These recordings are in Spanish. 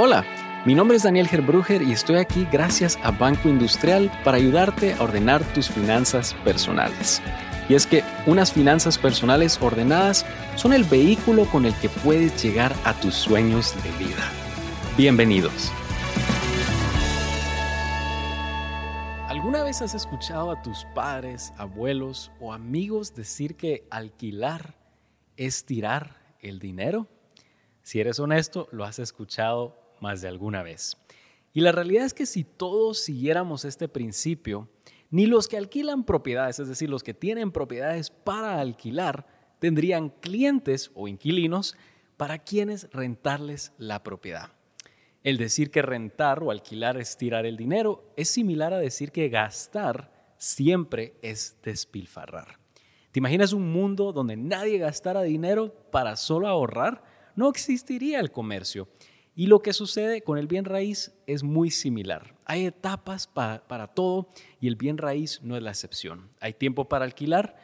Hola, mi nombre es Daniel Gerbruger y estoy aquí gracias a Banco Industrial para ayudarte a ordenar tus finanzas personales. Y es que unas finanzas personales ordenadas son el vehículo con el que puedes llegar a tus sueños de vida. Bienvenidos. ¿Alguna vez has escuchado a tus padres, abuelos o amigos decir que alquilar es tirar el dinero? Si eres honesto, lo has escuchado más de alguna vez. Y la realidad es que si todos siguiéramos este principio, ni los que alquilan propiedades, es decir, los que tienen propiedades para alquilar, tendrían clientes o inquilinos para quienes rentarles la propiedad. El decir que rentar o alquilar es tirar el dinero es similar a decir que gastar siempre es despilfarrar. ¿Te imaginas un mundo donde nadie gastara dinero para solo ahorrar? No existiría el comercio y lo que sucede con el bien raíz es muy similar. Hay etapas para, todo y el bien raíz no es la excepción. Hay tiempo para alquilar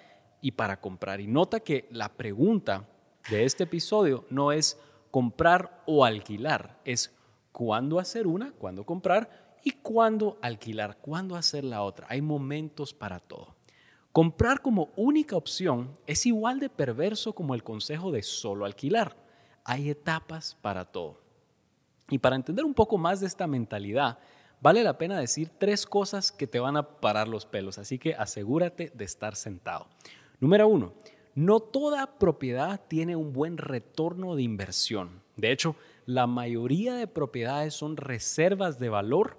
y para comprar. Y nota que la pregunta de este episodio no es comprar o alquilar, es cuándo hacer una, cuándo comprar y cuándo alquilar, cuándo hacer la otra. Hay momentos para todo. Comprar como única opción es igual de perverso como el consejo de solo alquilar. Hay etapas para todo. Y para entender un poco más de esta mentalidad, vale la pena decir tres cosas que te van a parar los pelos, así que asegúrate de estar sentado. Número uno, no toda propiedad tiene un buen retorno de inversión. De hecho, la mayoría de propiedades son reservas de valor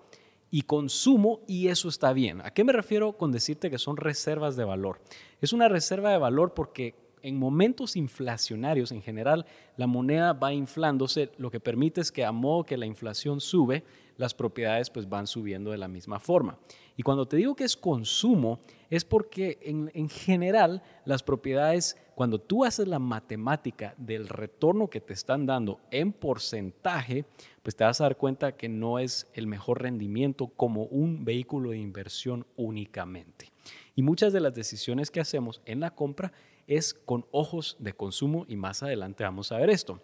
y consumo y eso está bien. ¿A qué me refiero con decirte que son reservas de valor? Es una reserva de valor porque en momentos inflacionarios en general, la moneda va inflándose, lo que permite es que a modo que la inflación sube, las propiedades pues van subiendo de la misma forma. Y cuando te digo que es consumo, es porque en, en, general las propiedades, cuando tú haces la matemática del retorno que te están dando en porcentaje, pues te vas a dar cuenta que no es el mejor rendimiento como un vehículo de inversión únicamente. Y muchas de las decisiones que hacemos en la compra es con ojos de consumo y más adelante vamos a ver esto.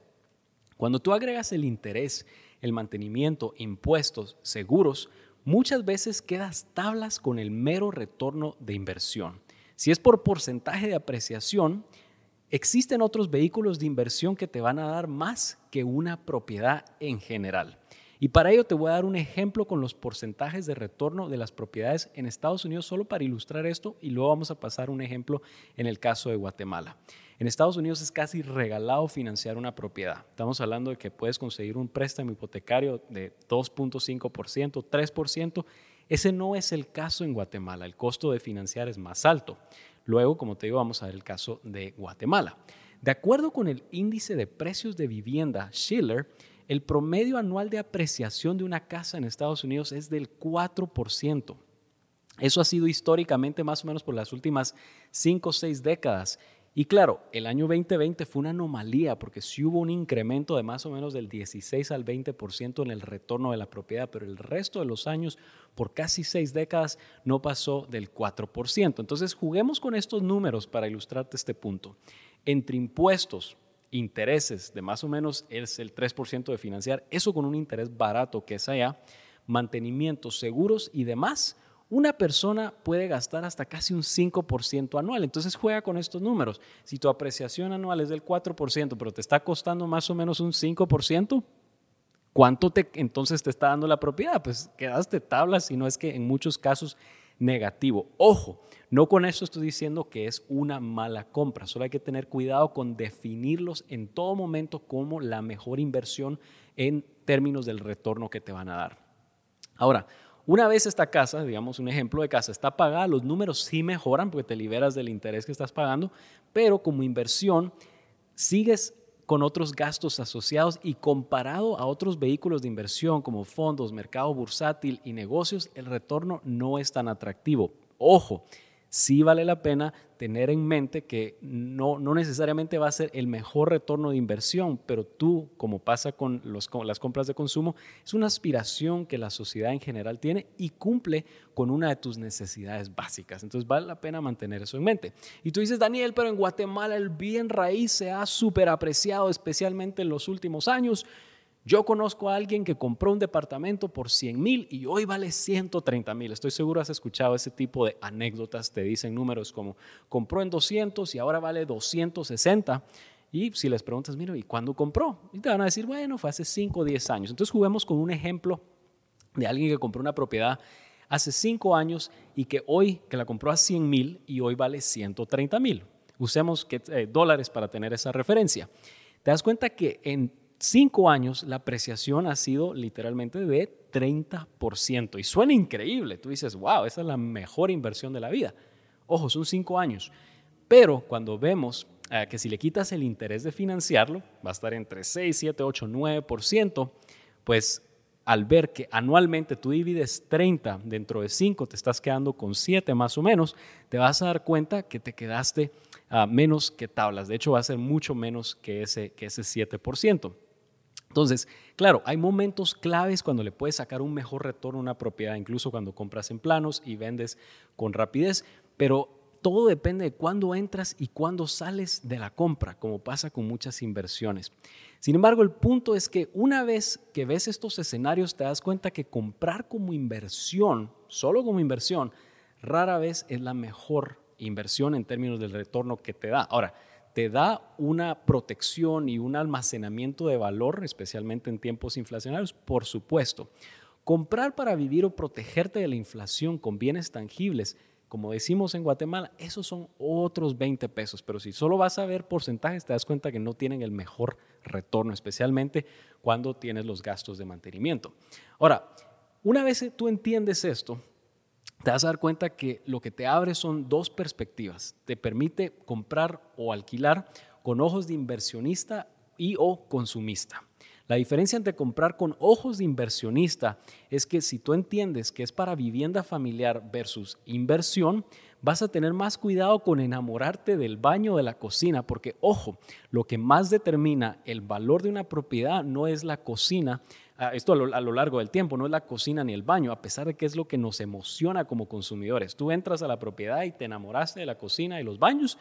Cuando tú agregas el interés, el mantenimiento, impuestos, seguros, muchas veces quedas tablas con el mero retorno de inversión. Si es por porcentaje de apreciación, existen otros vehículos de inversión que te van a dar más que una propiedad en general. Y para ello te voy a dar un ejemplo con los porcentajes de retorno de las propiedades en Estados Unidos solo para ilustrar esto y luego vamos a pasar un ejemplo en el caso de Guatemala. En Estados Unidos es casi regalado financiar una propiedad. Estamos hablando de que puedes conseguir un préstamo hipotecario de 2.5%, 3%. Ese no es el caso en Guatemala. El costo de financiar es más alto. Luego, como te digo, vamos a ver el caso de Guatemala. De acuerdo con el índice de precios de vivienda Schiller, el promedio anual de apreciación de una casa en Estados Unidos es del 4%. Eso ha sido históricamente más o menos por las últimas 5 o 6 décadas. Y claro, el año 2020 fue una anomalía porque sí hubo un incremento de más o menos del 16 al 20% en el retorno de la propiedad, pero el resto de los años, por casi 6 décadas, no pasó del 4%. Entonces, juguemos con estos números para ilustrarte este punto. Entre impuestos, intereses de más o menos es el 3% de financiar, eso con un interés barato que es allá, mantenimientos, seguros y demás, una persona puede gastar hasta casi un 5% anual. Entonces juega con estos números. Si tu apreciación anual es del 4%, pero te está costando más o menos un 5%, ¿cuánto te, entonces te está dando la propiedad? Pues quedaste tablas, si no es que en muchos casos negativo. Ojo, no con eso estoy diciendo que es una mala compra, solo hay que tener cuidado con definirlos en todo momento como la mejor inversión en términos del retorno que te van a dar. Ahora, una vez esta casa, digamos un ejemplo de casa, está pagada, los números sí mejoran porque te liberas del interés que estás pagando, pero como inversión sigues con otros gastos asociados y comparado a otros vehículos de inversión como fondos, mercado bursátil y negocios, el retorno no es tan atractivo. Ojo, sí vale la pena tener en mente que no, no necesariamente va a ser el mejor retorno de inversión, pero tú, como pasa con, las compras de consumo, es una aspiración que la sociedad en general tiene y cumple con una de tus necesidades básicas. Entonces vale la pena mantener eso en mente. Y tú dices, Daniel, pero en Guatemala el bien raíz se ha superapreciado, especialmente en los últimos años. Yo conozco a alguien que compró un departamento por 100 mil y hoy vale 130 mil. Estoy seguro has escuchado ese tipo de anécdotas. Te dicen números como compró en 200 y ahora vale 260. Y si les preguntas, mira, ¿y cuándo compró? Y te van a decir, bueno, fue hace 5 o 10 años. Entonces juguemos con un ejemplo de alguien que compró una propiedad hace 5 años y que hoy, que la compró a 100 mil y hoy vale 130 mil. Usemos eh, dólares para tener esa referencia. Te das cuenta que en cinco años la apreciación ha sido literalmente de 30%. Y suena increíble. Tú dices, wow, esa es la mejor inversión de la vida. Ojo, son cinco años. Pero cuando vemos eh, que si le quitas el interés de financiarlo, va a estar entre 6, 7, 8, 9%, pues al ver que anualmente tú divides 30 dentro de 5, te estás quedando con 7 más o menos, te vas a dar cuenta que te quedaste a menos que tablas. De hecho, va a ser mucho menos que ese, que ese 7%. Entonces, claro, hay momentos claves cuando le puedes sacar un mejor retorno a una propiedad, incluso cuando compras en planos y vendes con rapidez, pero todo depende de cuándo entras y cuándo sales de la compra, como pasa con muchas inversiones. Sin embargo, el punto es que una vez que ves estos escenarios, te das cuenta que comprar como inversión, solo como inversión, rara vez es la mejor inversión en términos del retorno que te da. Ahora, te da una protección y un almacenamiento de valor, especialmente en tiempos inflacionarios, por supuesto. Comprar para vivir o protegerte de la inflación con bienes tangibles, como decimos en Guatemala, esos son otros 20 pesos, pero si solo vas a ver porcentajes, te das cuenta que no tienen el mejor retorno, especialmente cuando tienes los gastos de mantenimiento. Ahora, una vez tú entiendes esto, te vas a dar cuenta que lo que te abre son dos perspectivas. Te permite comprar o alquilar con ojos de inversionista y o consumista. La diferencia entre comprar con ojos de inversionista es que si tú entiendes que es para vivienda familiar versus inversión, vas a tener más cuidado con enamorarte del baño o de la cocina, porque ojo, lo que más determina el valor de una propiedad no es la cocina, Ah, esto a lo, largo del tiempo, no es la cocina ni el baño, a pesar de que es lo que nos emociona como consumidores. Tú entras a la propiedad y te enamoraste de la cocina y los baños,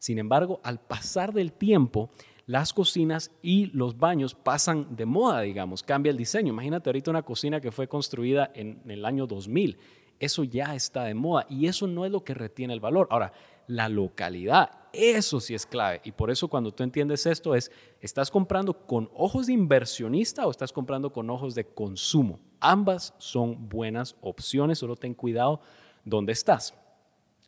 sin embargo, al pasar del tiempo, las cocinas y los baños pasan de moda, digamos, cambia el diseño. Imagínate ahorita una cocina que fue construida en, en el año 2000. Eso ya está de moda y eso no es lo que retiene el valor. Ahora, la localidad. Eso sí es clave. Y por eso cuando tú entiendes esto es, ¿estás comprando con ojos de inversionista o estás comprando con ojos de consumo? Ambas son buenas opciones, solo ten cuidado dónde estás.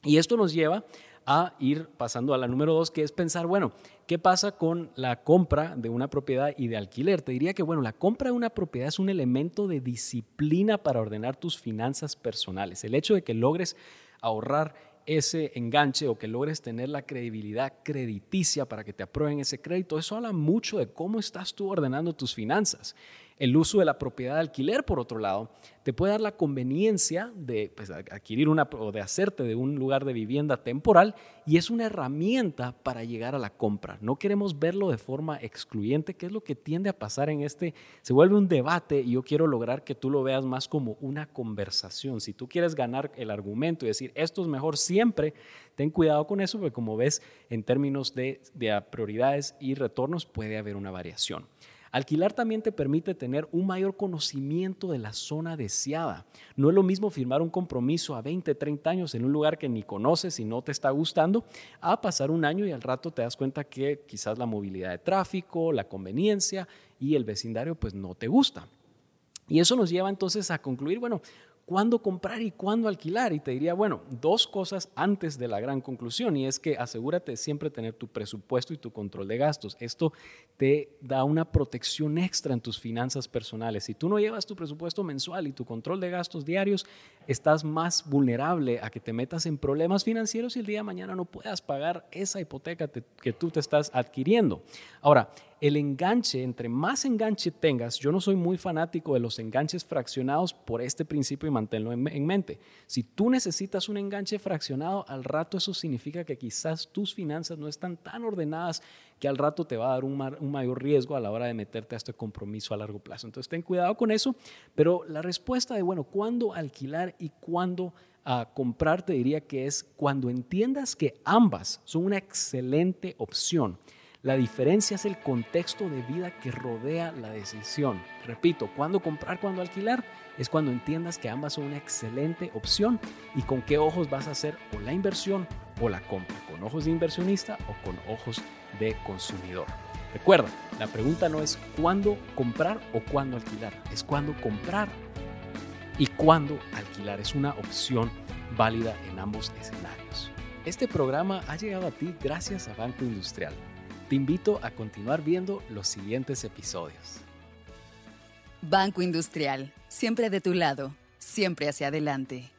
Y esto nos lleva a ir pasando a la número dos, que es pensar, bueno, ¿qué pasa con la compra de una propiedad y de alquiler? Te diría que, bueno, la compra de una propiedad es un elemento de disciplina para ordenar tus finanzas personales. El hecho de que logres ahorrar ese enganche o que logres tener la credibilidad crediticia para que te aprueben ese crédito, eso habla mucho de cómo estás tú ordenando tus finanzas. El uso de la propiedad de alquiler, por otro lado, te puede dar la conveniencia de pues, adquirir una o de hacerte de un lugar de vivienda temporal y es una herramienta para llegar a la compra. No queremos verlo de forma excluyente, que es lo que tiende a pasar en este, se vuelve un debate y yo quiero lograr que tú lo veas más como una conversación. Si tú quieres ganar el argumento y decir esto es mejor siempre, ten cuidado con eso, porque como ves, en términos de, de prioridades y retornos puede haber una variación. Alquilar también te permite tener un mayor conocimiento de la zona deseada. No es lo mismo firmar un compromiso a 20, 30 años en un lugar que ni conoces y no te está gustando, a pasar un año y al rato te das cuenta que quizás la movilidad de tráfico, la conveniencia y el vecindario pues no te gusta. Y eso nos lleva entonces a concluir, bueno, cuándo comprar y cuándo alquilar. Y te diría, bueno, dos cosas antes de la gran conclusión, y es que asegúrate de siempre tener tu presupuesto y tu control de gastos. Esto te da una protección extra en tus finanzas personales. Si tú no llevas tu presupuesto mensual y tu control de gastos diarios, estás más vulnerable a que te metas en problemas financieros y el día de mañana no puedas pagar esa hipoteca que tú te estás adquiriendo. Ahora, el enganche, entre más enganche tengas, yo no soy muy fanático de los enganches fraccionados por este principio y manténlo en, mente. Si tú necesitas un enganche fraccionado, al rato eso significa que quizás tus finanzas no están tan ordenadas que al rato te va a dar un, mayor riesgo a la hora de meterte a este compromiso a largo plazo. Entonces ten cuidado con eso, pero la respuesta de, bueno, ¿cuándo alquilar y cuándo ah, comprar? Te diría que es cuando entiendas que ambas son una excelente opción La diferencia es el contexto de vida que rodea la decisión. Repito, cuándo comprar, cuándo alquilar, es cuando entiendas que ambas son una excelente opción y con qué ojos vas a hacer o la inversión o la compra, con ojos de inversionista o con ojos de consumidor. Recuerda, la pregunta no es cuándo comprar o cuándo alquilar, es cuándo comprar y cuándo alquilar. Es una opción válida en ambos escenarios. Este programa ha llegado a ti gracias a Banco Industrial. Te invito a continuar viendo los siguientes episodios. Banco Industrial, siempre de tu lado, siempre hacia adelante.